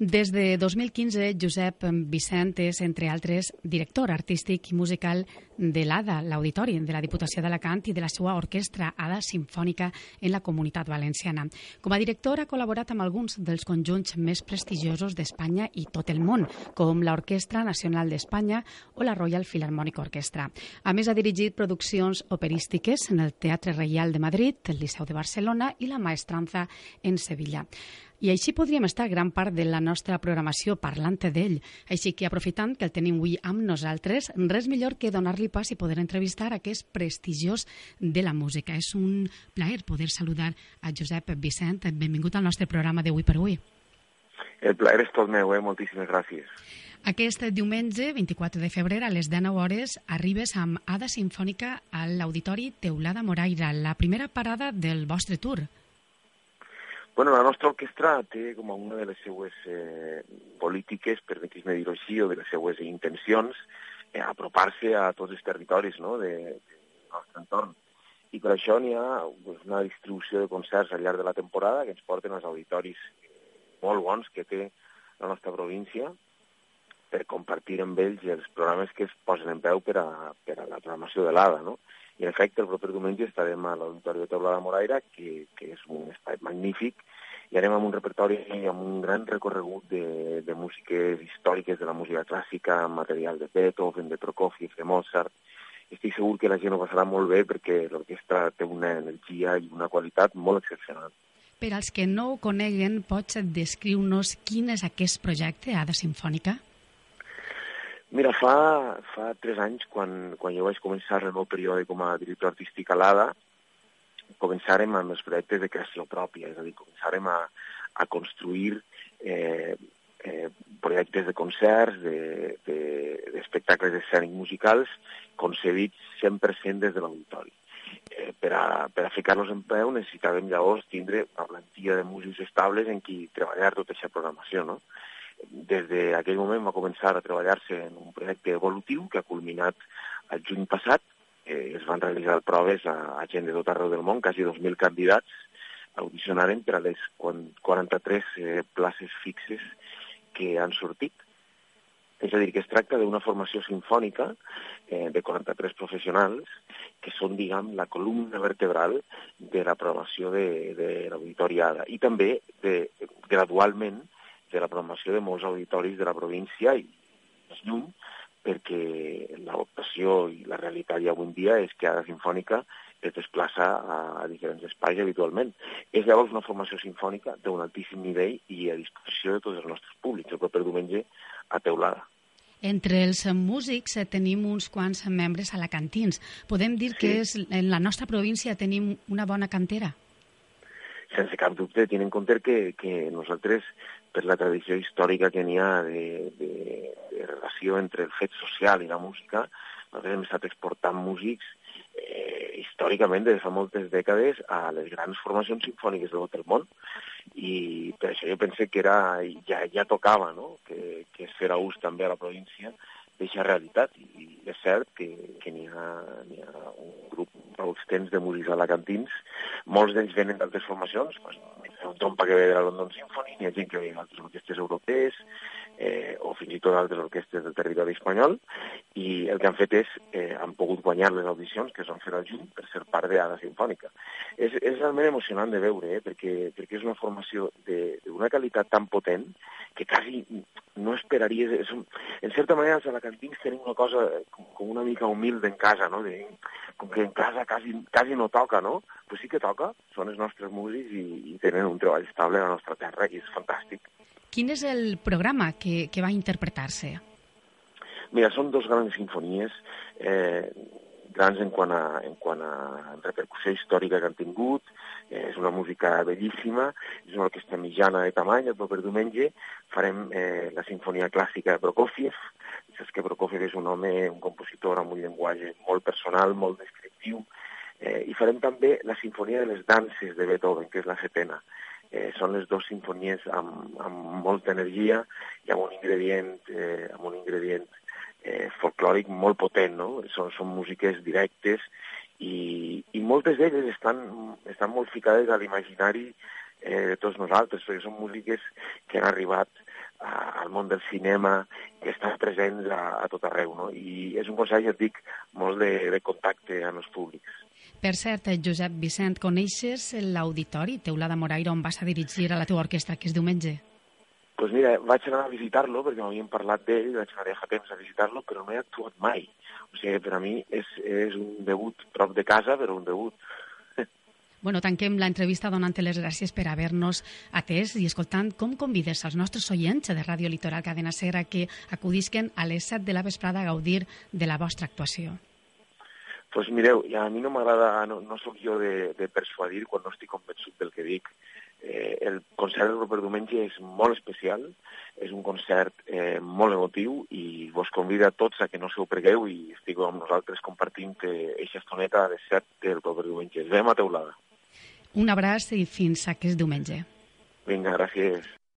Des de 2015, Josep Vicent és, entre altres, director artístic i musical de l'ADA, l'Auditori de la Diputació d'Alacant i de la seva orquestra ADA Simfònica en la Comunitat Valenciana. Com a director ha col·laborat amb alguns dels conjunts més prestigiosos d'Espanya i tot el món, com l'Orquestra Nacional d'Espanya o la Royal Philharmonic Orchestra. A més, ha dirigit produccions operístiques en el Teatre Reial de Madrid, el Liceu de Barcelona i la Maestranza en Sevilla. I així podríem estar gran part de la nostra programació parlant d'ell. Així que, aprofitant que el tenim avui amb nosaltres, res millor que donar-li pas i poder entrevistar aquest prestigiós de la música. És un plaer poder saludar a Josep Vicent. Benvingut al nostre programa d'avui per avui. El plaer és tot meu, eh? moltíssimes gràcies. Aquest diumenge, 24 de febrer, a les 19 hores, arribes amb Ada Sinfònica a l'Auditori Teulada Moraira, la primera parada del vostre tour. Bueno, la nostra orquestra té com a una de les seues eh, polítiques, permetis-me dir-ho així, o de les seues intencions, eh, apropar-se a tots els territoris no? de, del nostre entorn. I per això n'hi ha pues, una distribució de concerts al llarg de la temporada que ens porten als auditoris molt bons que té la nostra província per compartir amb ells els programes que es posen en peu per a, per a la programació de l'ADA, no? I, en efecte, el proper diumenge estarem a l'Auditori de Teulada de Moraira, que, que és un espai magnífic, i anem amb un repertori amb un gran recorregut de, de músiques històriques de la música clàssica, material de Beethoven, de Prokofiev, de Mozart. Estic segur que la gent ho passarà molt bé perquè l'orquestra té una energia i una qualitat molt excepcional. Per als que no ho coneguen, pots descriure-nos quin és aquest projecte, Ada Simfònica? Mira, fa, fa tres anys, quan, quan jo vaig començar el meu període com a director artístic a l'ADA, començàrem amb els projectes de creació pròpia, és a dir, començàrem a, a construir eh, eh, projectes de concerts, d'espectacles de, de, escènics musicals, concebits 100% des de l'auditori. Eh, per a, per a ficar-los en peu necessitàvem llavors tindre una plantilla de músics estables en qui treballar tota aquesta programació, no? Des d'aquell moment va començar a treballar-se en un projecte evolutiu que ha culminat el juny passat. Eh, es van realitzar proves a, a gent de tot arreu del món, quasi 2.000 candidats audicionaren per a les 43 eh, places fixes que han sortit. És a dir, que es tracta d'una formació sinfònica eh, de 43 professionals que són, diguem, la columna vertebral de la programació de, de l'auditoriada i també, de, gradualment, de la programació de molts auditoris de la província i més lluny, perquè l'adaptació i la realitat ja avui en dia és que Ada Sinfònica es desplaça a, a diferents espais habitualment. És llavors una formació sinfònica d'un altíssim nivell i a disposició de tots els nostres públics, el proper diumenge a Teulada. Entre els músics eh, tenim uns quants membres alacantins. Podem dir sí. que és, en la nostra província tenim una bona cantera? Sense cap dubte, tenint en compte que, que nosaltres per la tradició històrica que n'hi ha de, de, de relació entre el fet social i la música, nosaltres hem estat exportant músics eh, històricament des de fa moltes dècades a les grans formacions sinfòniques de tot el món i per això jo pense que era, ja, ja tocava no? que, que es fera ús també a la província d'aquesta realitat i és cert que, que n'hi ha, ha un grup prou extens de músics alacantins, molts d'ells venen d'altres formacions, pues, un trompa que ve de la London Symphony, hi ha gent que ve d'altres orquestes europees, eh, o fins i tot d'altres orquestes del territori espanyol, i el que han fet és, eh, han pogut guanyar les audicions que es van fer al juny per ser part d'Ada Sinfònica. És, és realment emocionant de veure, eh, perquè, perquè és una formació d'una qualitat tan potent que quasi no esperaries... És, en certa manera, els alacantins tenim una cosa com, com una mica humilde en casa, no? De, com que en casa quasi, quasi no toca, no? Pues sí que toca, són els nostres músics i, i tenen un treball estable a la nostra terra i és fantàstic. Quin és el programa que, que va interpretar-se? Mira, són dos grans sinfonies, eh, grans en quant, a, en quant a repercussió històrica que han tingut, eh, és una música bellíssima, és una orquestra mitjana de tamany, el proper diumenge farem eh, la sinfonia clàssica de Prokofiev, saps que Prokofiev és un home, un compositor amb un llenguatge molt personal, molt descriptiu, eh, i farem també la sinfonia de les danses de Beethoven, que és la setena. Eh, són les dues sinfonies amb, amb molta energia i amb un ingredient, eh, amb un ingredient eh, folclòric molt potent, no? Són, són músiques directes i, i moltes d'elles estan, estan molt ficades a l'imaginari eh, de tots nosaltres, perquè són músiques que han arribat al món del cinema, que estan presents a, a tot arreu, no? I és un concert, ja et dic, molt de, de contacte amb els públics. Per cert, eh, Josep Vicent, coneixes l'auditori Teulada Moraire on vas a dirigir a la teva orquestra que és diumenge? pues mira, vaig anar a visitar-lo perquè m'havien parlat d'ell, vaig anar ja temps a visitar-lo, però no he actuat mai. O sigui, per a mi és, és un debut prop de casa, però un debut. Bueno, tanquem l'entrevista donant les gràcies per haver-nos atès i escoltant com convides als nostres oients de Ràdio Litoral Cadena Ser a que acudisquen a les 7 de la vesprada a gaudir de la vostra actuació. Pues mireu, a mi no m'agrada, no, no sóc jo de, de persuadir quan no estic convençut del que dic. Eh, el concert del proper diumenge és molt especial, és un concert eh, molt emotiu i vos convida a tots a que no se ho pregueu i estigueu amb nosaltres compartint aquesta eh, estoneta de set del proper diumenge. Ens veiem a teulada. Un abraç i fins aquest diumenge. Vinga, gràcies.